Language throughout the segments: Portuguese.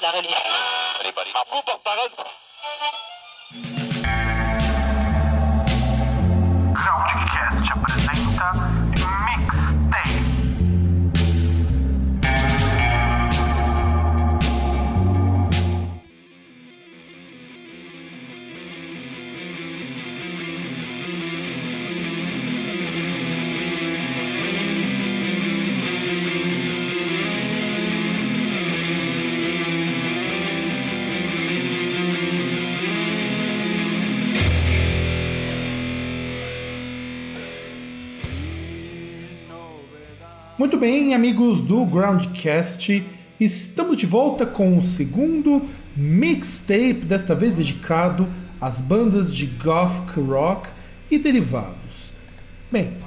la religion. Muito bem, amigos do Groundcast, estamos de volta com o segundo mixtape, desta vez dedicado às bandas de gothic rock e derivados. Bem,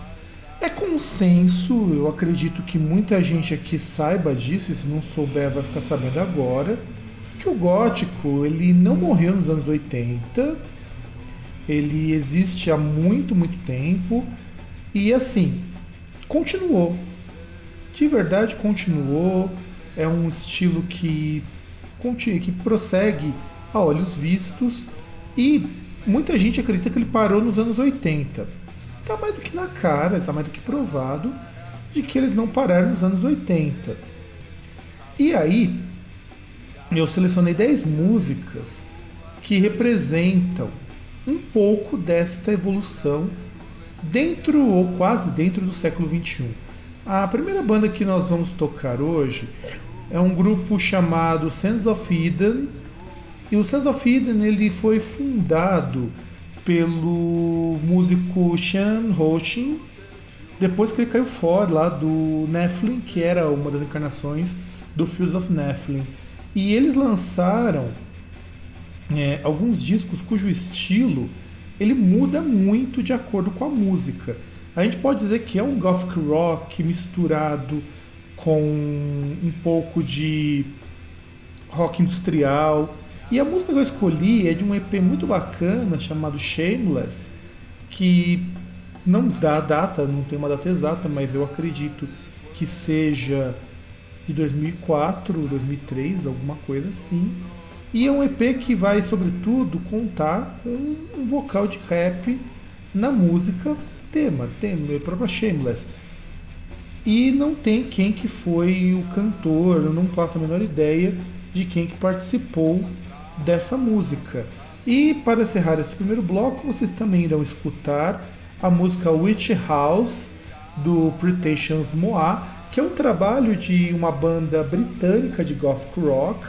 é consenso, eu acredito que muita gente aqui saiba disso, e se não souber vai ficar sabendo agora, que o gótico ele não morreu nos anos 80, ele existe há muito, muito tempo e assim, continuou. De verdade continuou, é um estilo que, que prossegue a olhos vistos e muita gente acredita que ele parou nos anos 80. Tá mais do que na cara, tá mais do que provado de que eles não pararam nos anos 80. E aí, eu selecionei 10 músicas que representam um pouco desta evolução dentro ou quase dentro do século XXI. A primeira banda que nós vamos tocar hoje é um grupo chamado Sands of Eden. E o Sands of Eden ele foi fundado pelo músico Sean Rochin, depois que ele caiu fora lá do Nephilim, que era uma das encarnações do Fields of Nephilim. E eles lançaram é, alguns discos cujo estilo ele muda muito de acordo com a música. A gente pode dizer que é um gothic rock misturado com um pouco de rock industrial. E a música que eu escolhi é de um EP muito bacana chamado Shameless, que não dá data, não tem uma data exata, mas eu acredito que seja de 2004, 2003, alguma coisa assim. E é um EP que vai, sobretudo, contar com um vocal de rap na música tema, tema, o próprio Shameless. E não tem quem que foi o cantor, eu não faço a menor ideia de quem que participou dessa música. E para encerrar esse primeiro bloco, vocês também irão escutar a música Witch House do Pretensions Moa, que é um trabalho de uma banda britânica de gothic rock,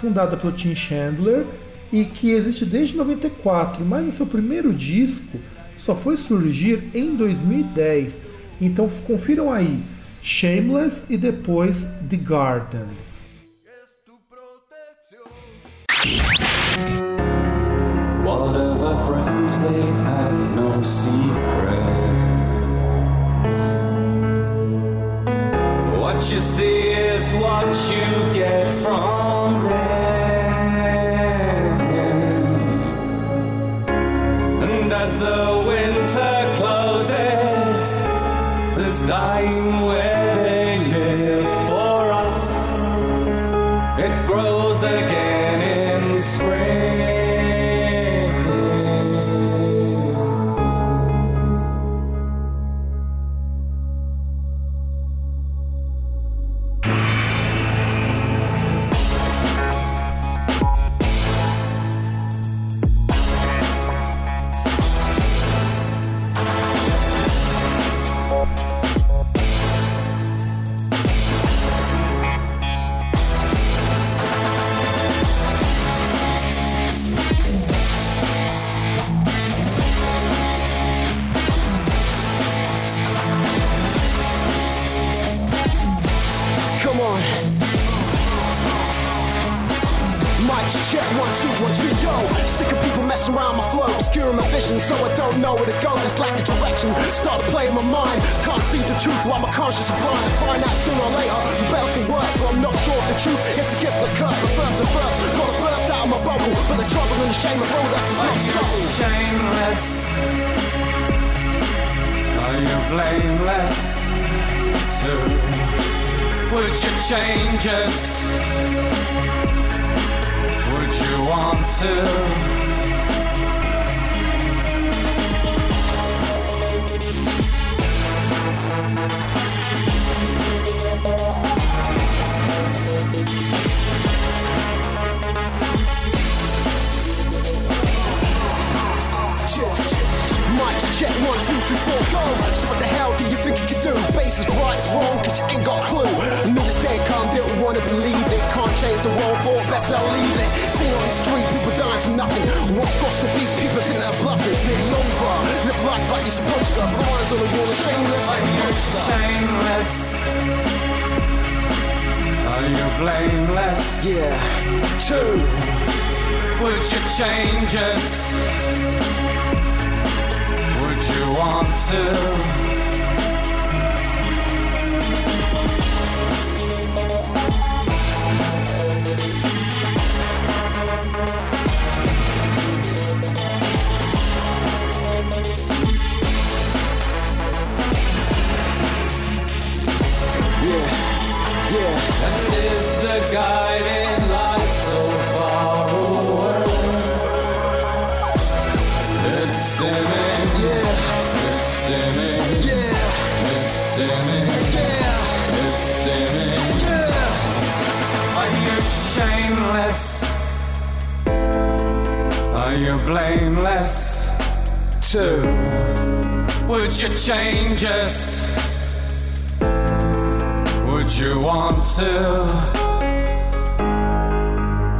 fundada pelo Tim Chandler e que existe desde 94, mas o seu primeiro disco só foi surgir em 2010. Então confiram aí Shameless e depois The Garden. What of our friends? They have no secrets. What you see is what you get from the truth while my conscience is. Find out sooner or later. You better think worse, but I'm not sure if the truth is a gift of curse. But first and first, gotta burst out of my bubble. But the trouble and the shame of all that's Are not you shameless? Are you blameless too? Would you change us? Would you want to? Go. So what the hell do you think you can do? Bass is right, it's wrong, cause you ain't got a clue. Niggas dead calm, didn't wanna believe it. Can't change the world, for best I'll leave it. Seen on the street, people dying from nothing. What's got to beef, people think they're bluffing. It's nearly over. Live life like you're supposed to. Lines on the wall are shameless. Are you shameless? Are you blameless? Yeah, two. Would you change us? want to. Blameless? too. Would you change us? Would you want to?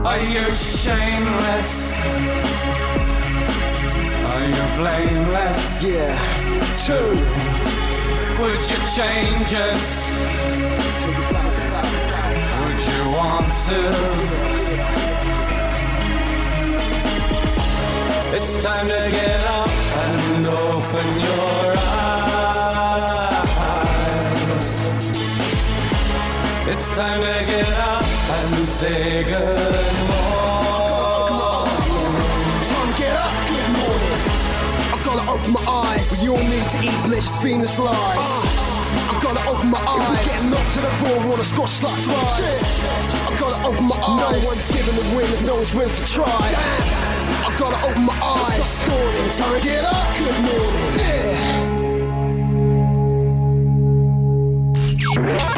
Are you shameless? Are you blameless? Yeah, too. Would you change us? Would you want to? It's time to get up and open your eyes. It's time to get up and say good morning. Time to get up, good morning. I gotta open my eyes. We all need to eat delicious Venus lies. I gotta open my eyes. If we get knocked to the floor, wanna squash like flies. I gotta open my eyes. No one's giving the win if no one's willing to try. I gotta open my eyes. Stop stalling. Time to get up. Good morning. Yeah.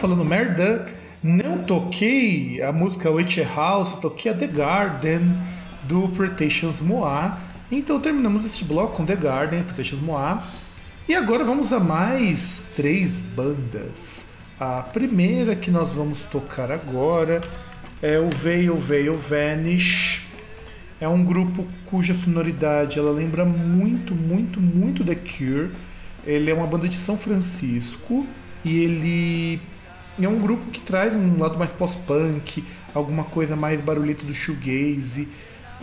Falando merda. Não toquei a música Witch House, toquei a The Garden do Pretations Moa. Então terminamos este bloco com The Garden, Pretations Moa. E agora vamos a mais três bandas. A primeira que nós vamos tocar agora é o Veil Veil Vanish. É um grupo cuja sonoridade ela lembra muito, muito, muito The Cure. Ele é uma banda de São Francisco e ele é um grupo que traz um lado mais pós-punk, alguma coisa mais barulhenta do shoegaze.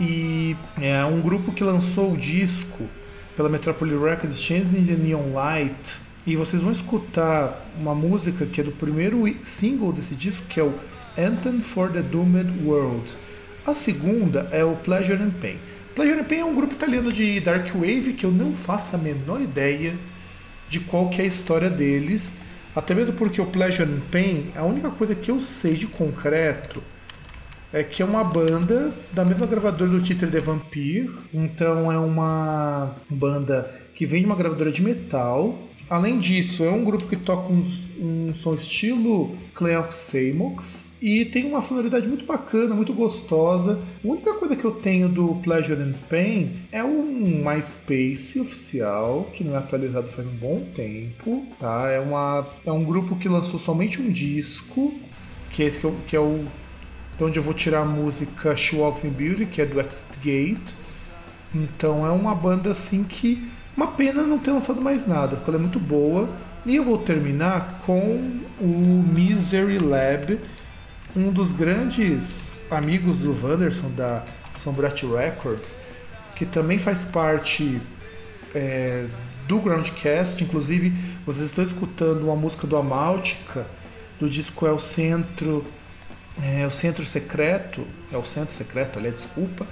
E é um grupo que lançou o disco pela Metropolis Records, Changing the Neon Light. E vocês vão escutar uma música que é do primeiro single desse disco, que é o Anthem for the Doomed World. A segunda é o Pleasure and Pain. Pleasure and Pain é um grupo italiano de dark wave que eu não faço a menor ideia de qual que é a história deles. Até mesmo porque o Pleasure and Pain, a única coisa que eu sei de concreto é que é uma banda da mesma gravadora do Titre de Vampire. Então é uma banda que vem de uma gravadora de metal. Além disso, é um grupo que toca um, um som estilo Cleox Samox. E tem uma sonoridade muito bacana, muito gostosa. A única coisa que eu tenho do Pleasure and Pain é um MySpace oficial, que não é atualizado faz um bom tempo. Tá? É, uma, é um grupo que lançou somente um disco, que é, que é o de onde eu vou tirar a música She Walks in Beauty, que é do Exit Gate. Então é uma banda assim que. Uma pena não ter lançado mais nada, porque ela é muito boa. E eu vou terminar com o Misery Lab, um dos grandes amigos do Wanderson da Sombrat Records, que também faz parte é, do Groundcast. Inclusive, vocês estão escutando uma música do Amáltica, do disco É o Centro é, o centro secreto, é o centro secreto, aliás, desculpa.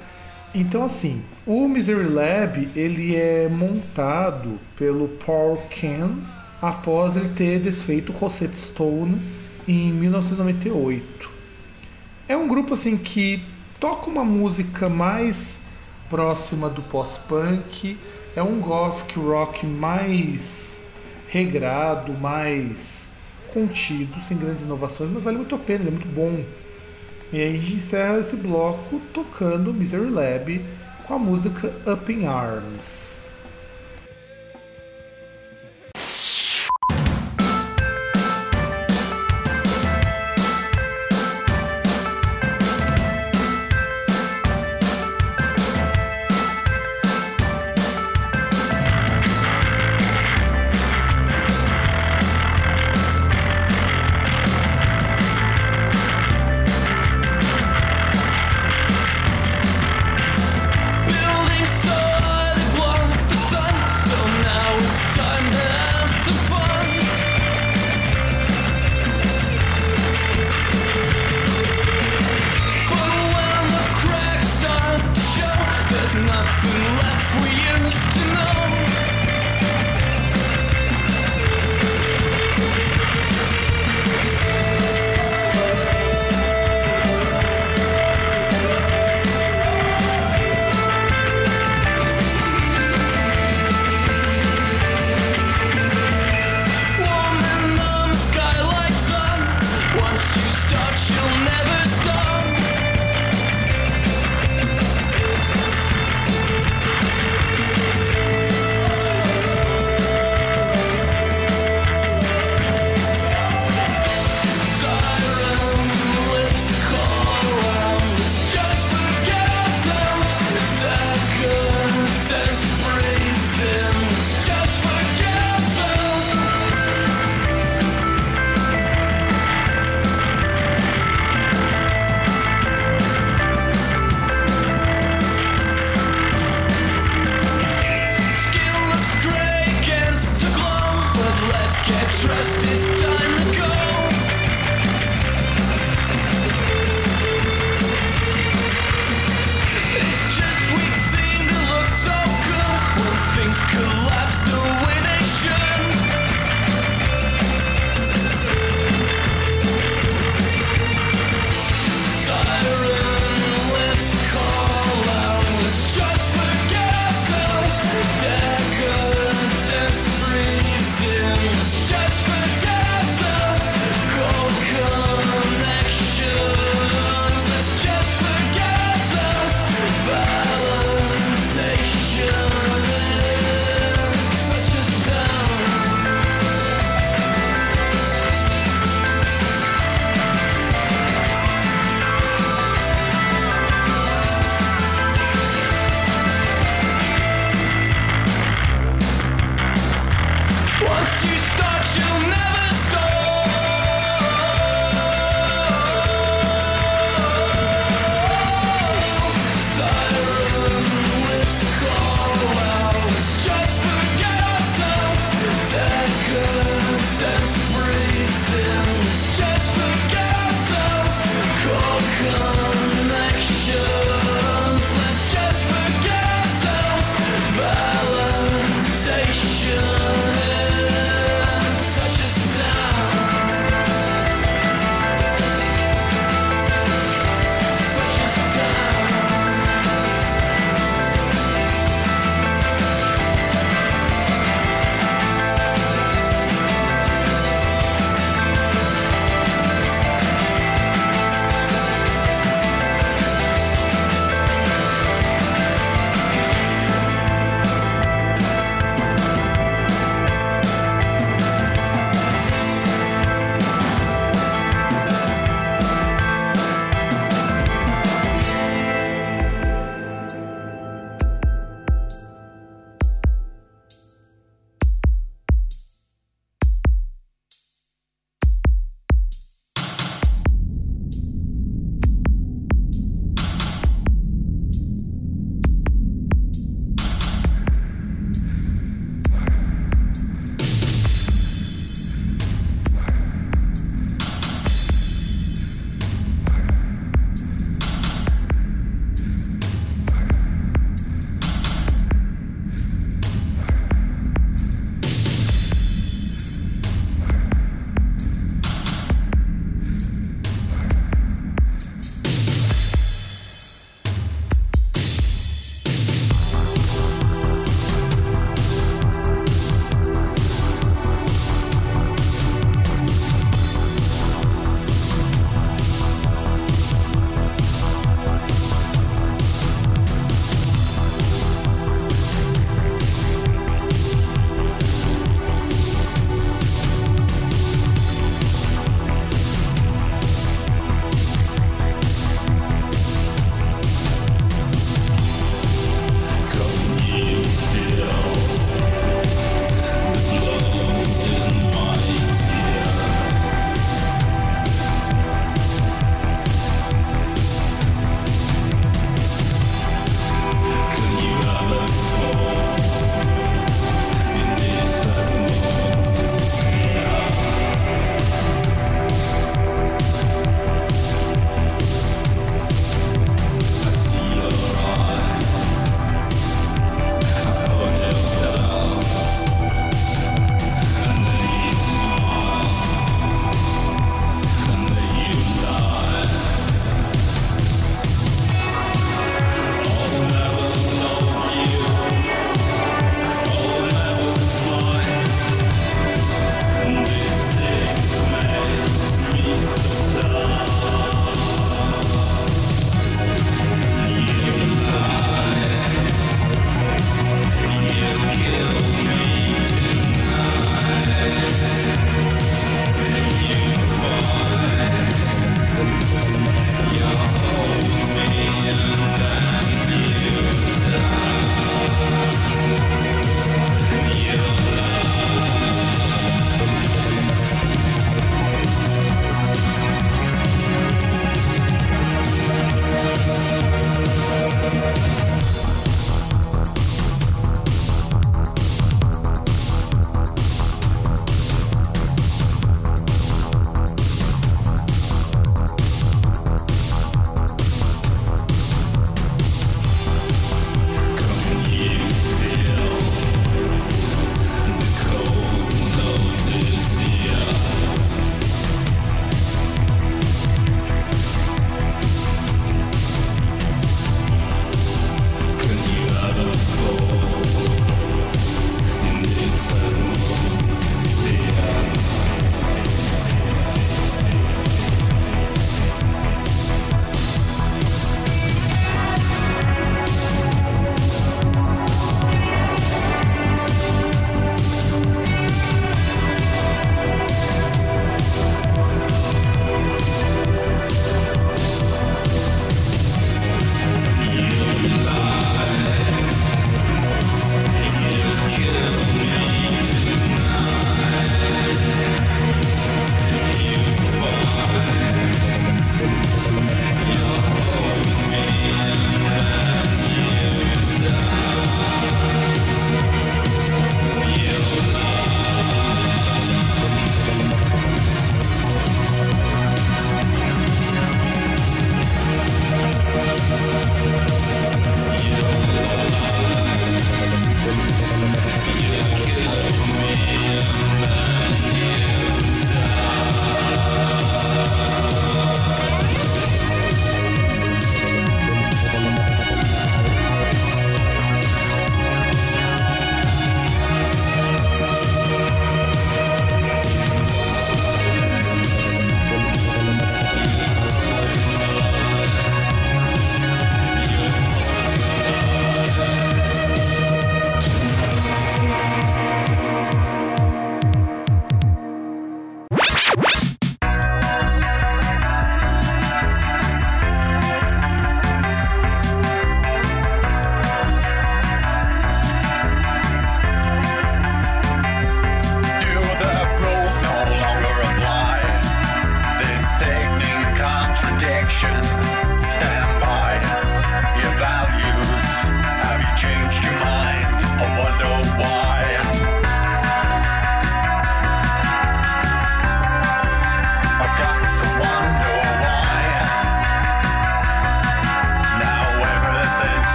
Então, assim, o Misery Lab ele é montado pelo Paul Ken após ele ter desfeito Rosetta Stone em 1998. É um grupo assim que toca uma música mais próxima do pós-punk, é um gothic rock mais regrado, mais contido, sem grandes inovações, mas vale muito a pena, ele é muito bom. E aí a gente encerra esse bloco tocando Misery Lab com a música Up in Arms.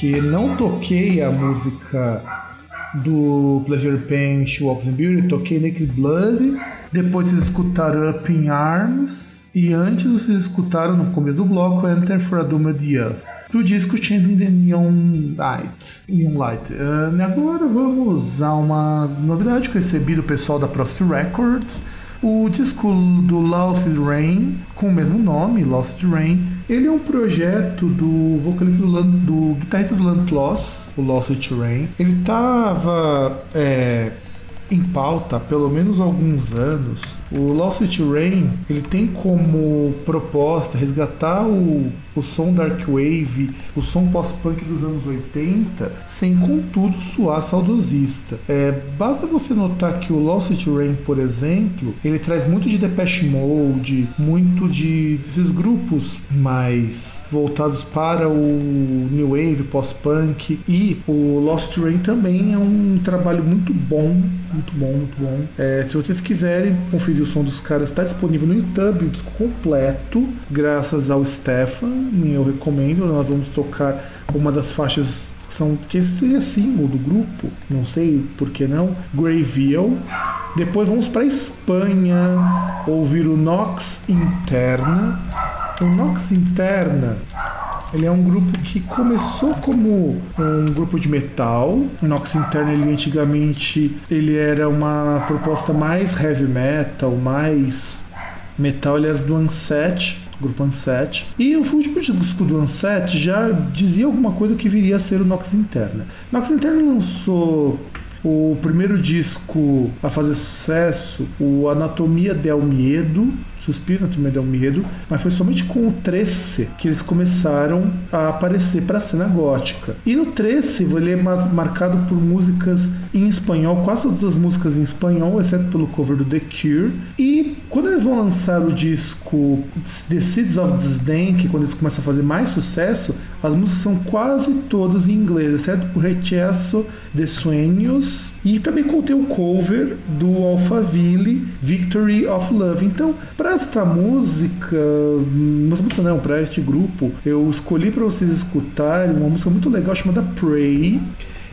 Porque não toquei a música do Pleasure Pain, She Walks in Beauty, toquei Naked Blood, depois vocês escutaram Up in Arms, e antes vocês escutaram no começo do bloco Enter for a Doom of the Earth, do disco Changing the Neon Light. Neon Light. Uh, agora vamos a uma novidade que eu recebi do pessoal da Prophecy Records, o disco do Lost Rain, com o mesmo nome, Lost Rain, ele é um projeto do vocalista do, do guitarrista do Lantlos, o Lost Rain. Ele estava em pauta há pelo menos alguns anos. O Lost Rain ele tem como proposta resgatar o, o som dark wave, o som pós-punk dos anos 80, sem contudo soar saudosista. É, basta você notar que o Lost Rain, por exemplo, ele traz muito de Depeche Mode, muito de desses grupos mais voltados para o new wave, pós-punk e o Lost Rain também é um trabalho muito bom, muito bom, muito bom. É, se vocês quiserem conferir o som dos caras, está disponível no YouTube, o disco completo, graças ao Stefan, eu recomendo. Nós vamos tocar uma das faixas que são que esse é símbolo do grupo, não sei por que não, Greyville. Depois vamos para Espanha ouvir o Nox Interna. O Nox Interna ele é um grupo que começou como um grupo de metal. O Nox Interna, ele antigamente, ele era uma proposta mais heavy metal, mais metal. Ele era do Unset, grupo Unset. E o último disco do Unset já dizia alguma coisa que viria a ser o Nox Interna. Nox Interna lançou o primeiro disco a fazer sucesso, o Anatomia del Miedo, Suspiro Anatomia del Miedo, mas foi somente com o 13 que eles começaram a aparecer para a cena gótica. E no 13 ele é ma- marcado por músicas em espanhol, quase todas as músicas em espanhol, exceto pelo cover do The Cure. E quando eles vão lançar o disco The Seeds of Disdain, que é quando eles começam a fazer mais sucesso, as músicas são quase todas em inglês, exceto por Rechazo de Sueños. E também contém o cover do Alphaville, Victory of Love. Então, para esta música, música não, para este grupo, eu escolhi para vocês escutarem uma música muito legal chamada Pray.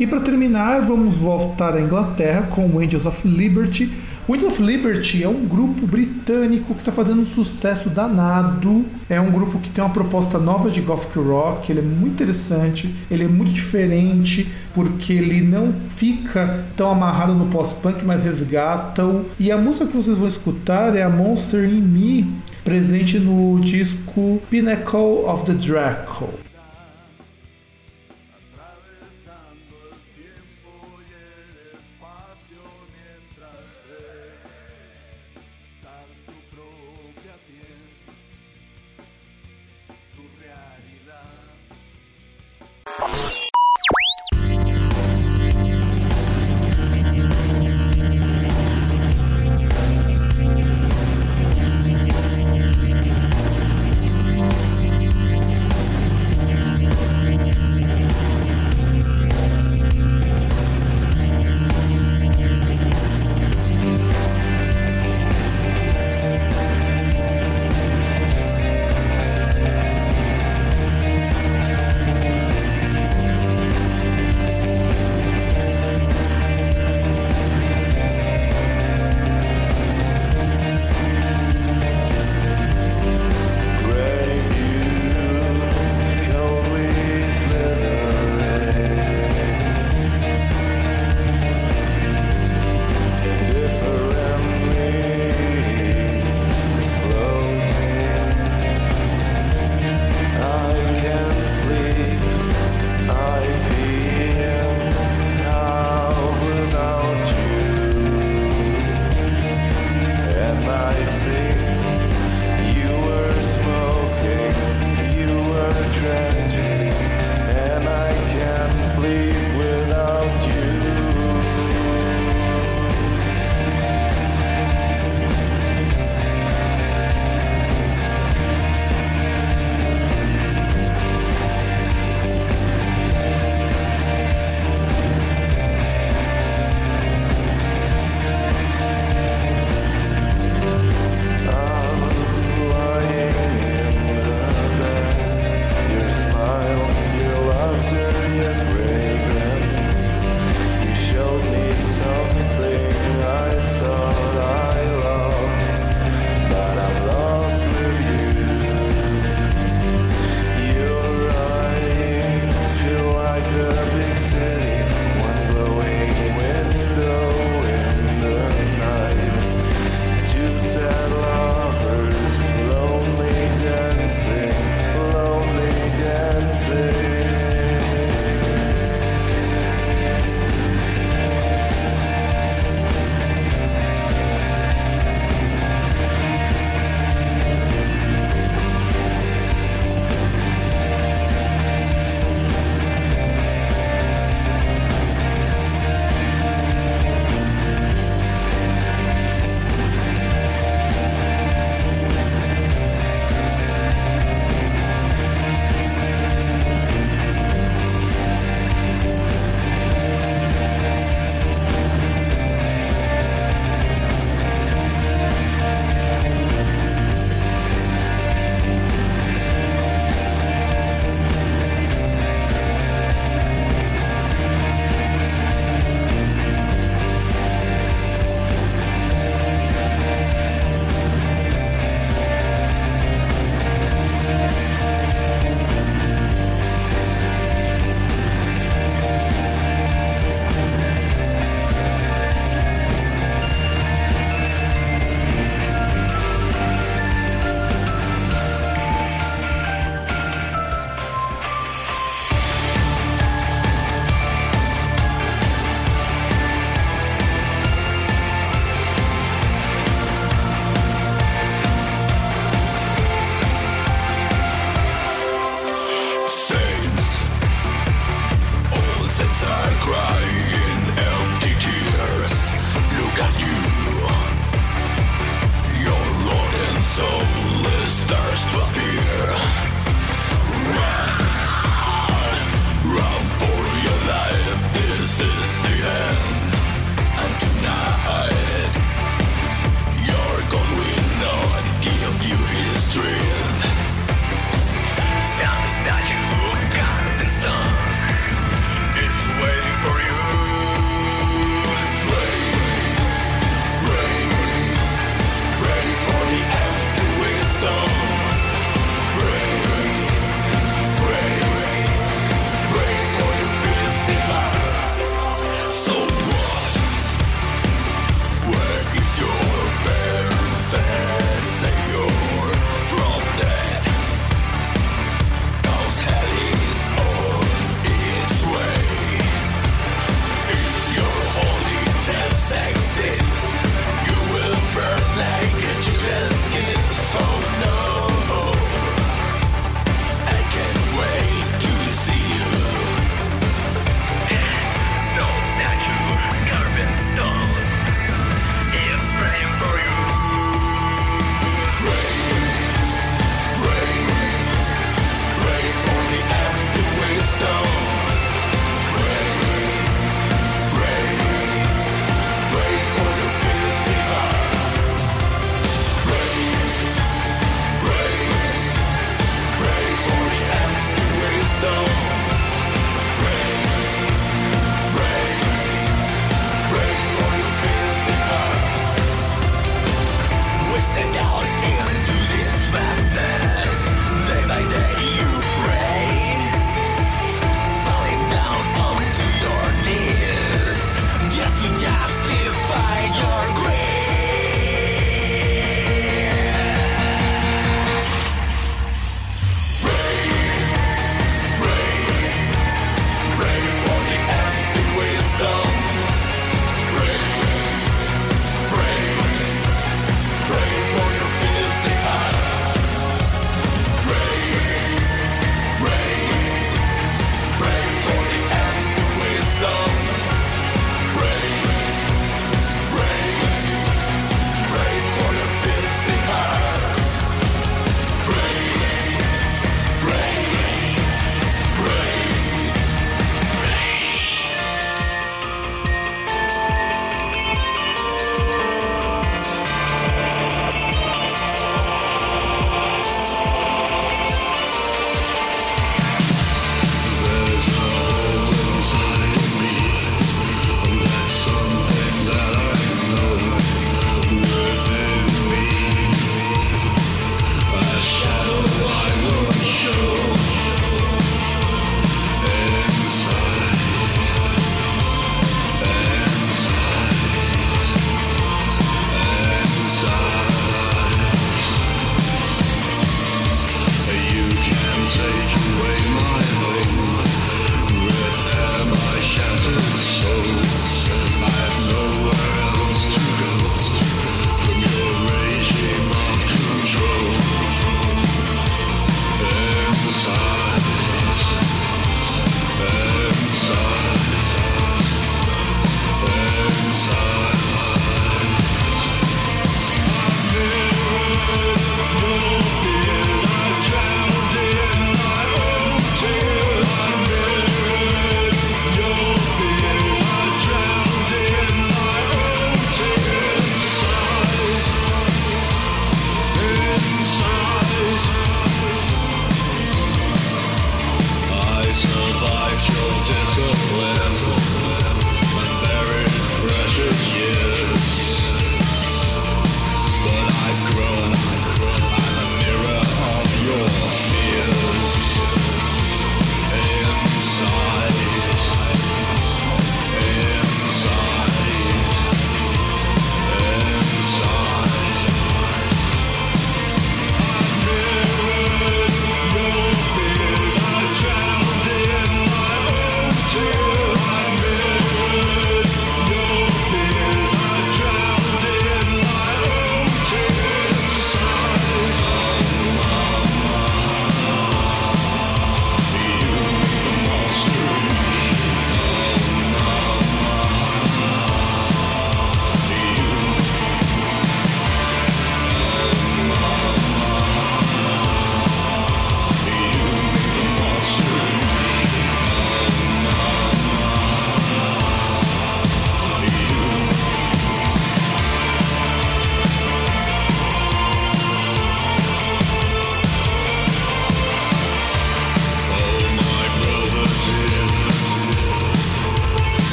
E para terminar, vamos voltar à Inglaterra com o Angels of Liberty. Angels of Liberty é um grupo britânico que está fazendo um sucesso danado. É um grupo que tem uma proposta nova de gothic rock. Ele é muito interessante, ele é muito diferente porque ele não fica tão amarrado no pós-punk, mas resgata-o. E a música que vocês vão escutar é a Monster in Me, presente no disco Pinnacle of the Draco.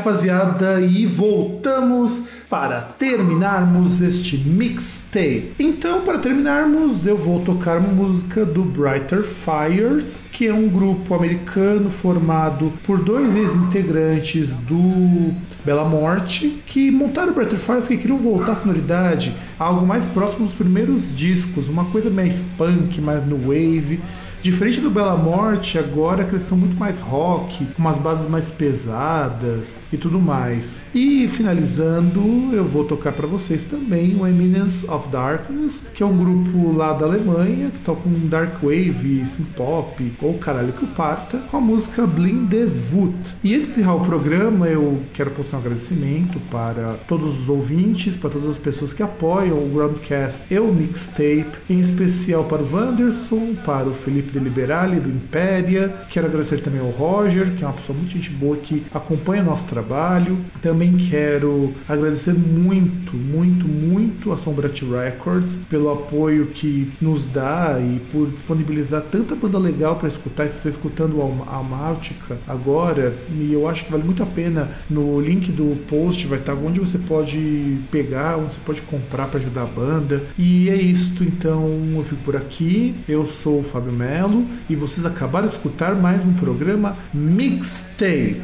Rapaziada, e voltamos para terminarmos este mixtape. Então, para terminarmos, eu vou tocar uma música do Brighter Fires, que é um grupo americano formado por dois ex-integrantes do Bela Morte, que montaram o Brighter Fires porque queriam voltar à sonoridade, algo mais próximo dos primeiros discos, uma coisa mais punk, mais no wave. Diferente do Bela Morte, agora que eles estão muito mais rock, com umas bases mais pesadas e tudo mais. E finalizando, eu vou tocar para vocês também o Eminence of Darkness, que é um grupo lá da Alemanha que toca um dark wave, synth pop ou caralho que o parta, com a música Blindevut. E antes de encerrar o programa, eu quero postar um agradecimento para todos os ouvintes, para todas as pessoas que apoiam o Groundcast e o Mixtape, em especial para o Wanderson, para o Felipe de Liberale do Impéria. Quero agradecer também ao Roger, que é uma pessoa muito gente boa que acompanha nosso trabalho. Também quero agradecer muito, muito, muito a Sombrat Records pelo apoio que nos dá e por disponibilizar tanta banda legal para escutar. Se você está escutando a Almáutica agora, e eu acho que vale muito a pena. No link do post vai estar onde você pode pegar, onde você pode comprar para ajudar a banda. E é isso, então eu fico por aqui. Eu sou o Fábio Melo e vocês acabaram de escutar mais um programa Mixtape.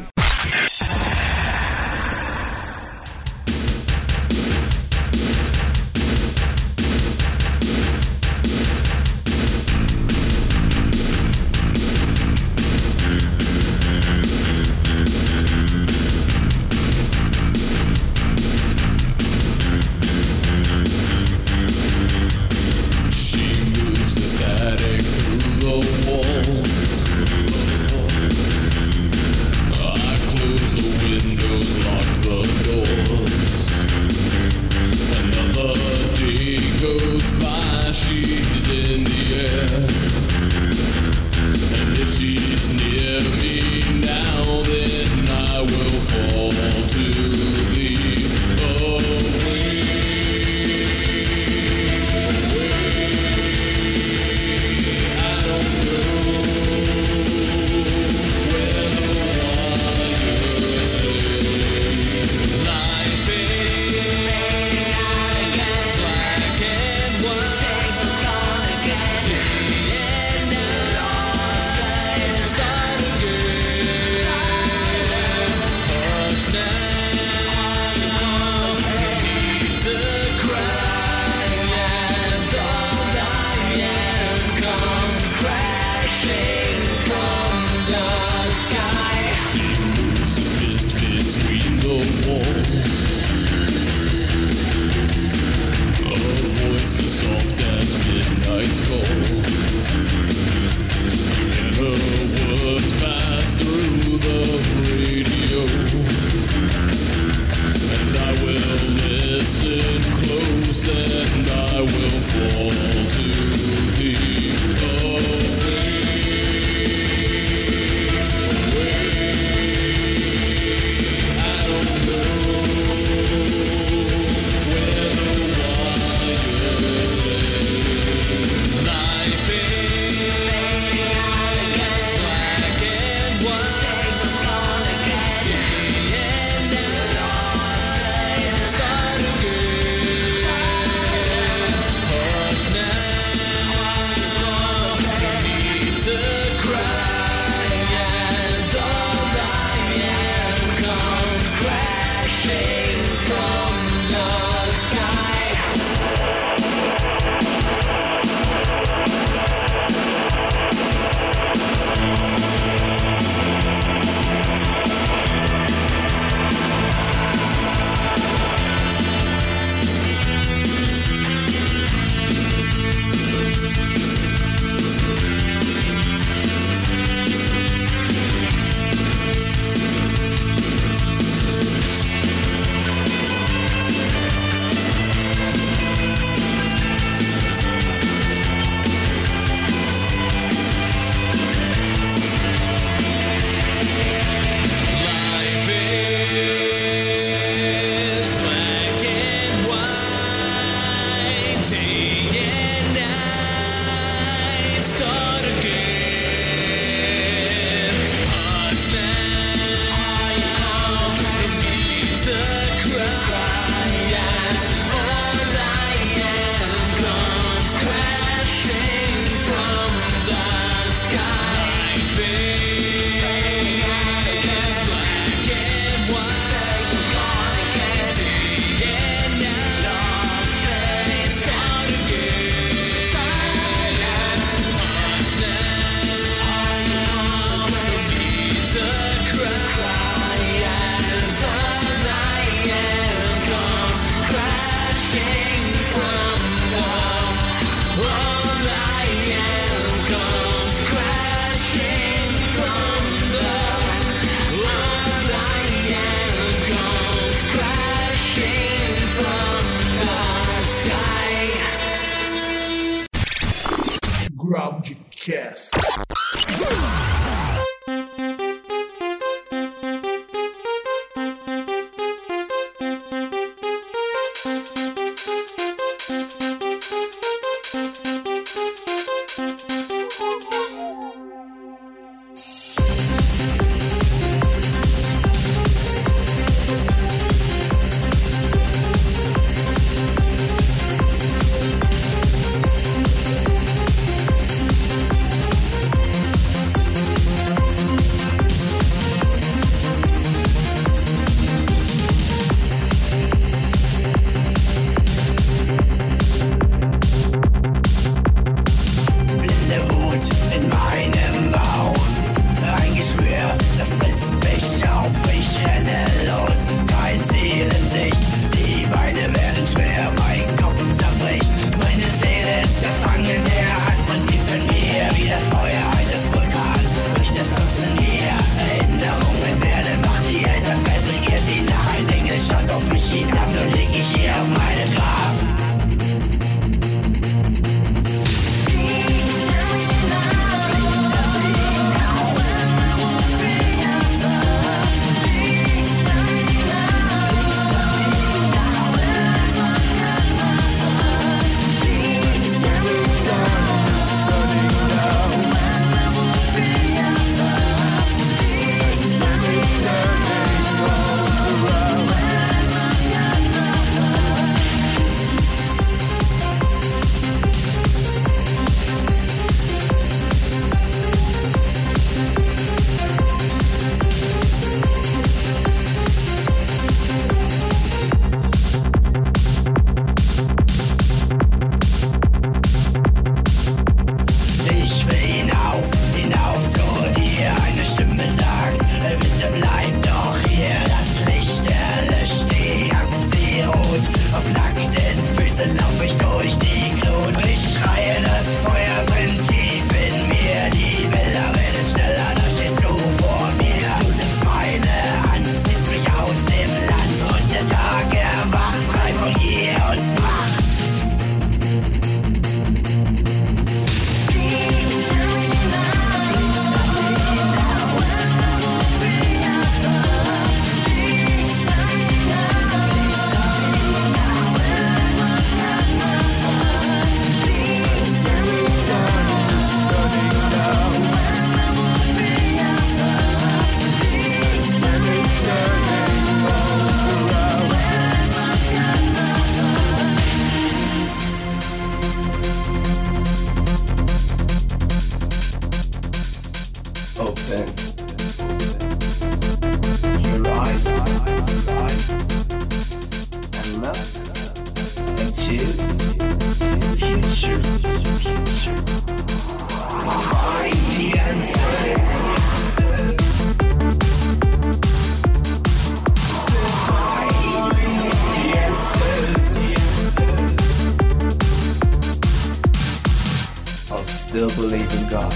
believe in God.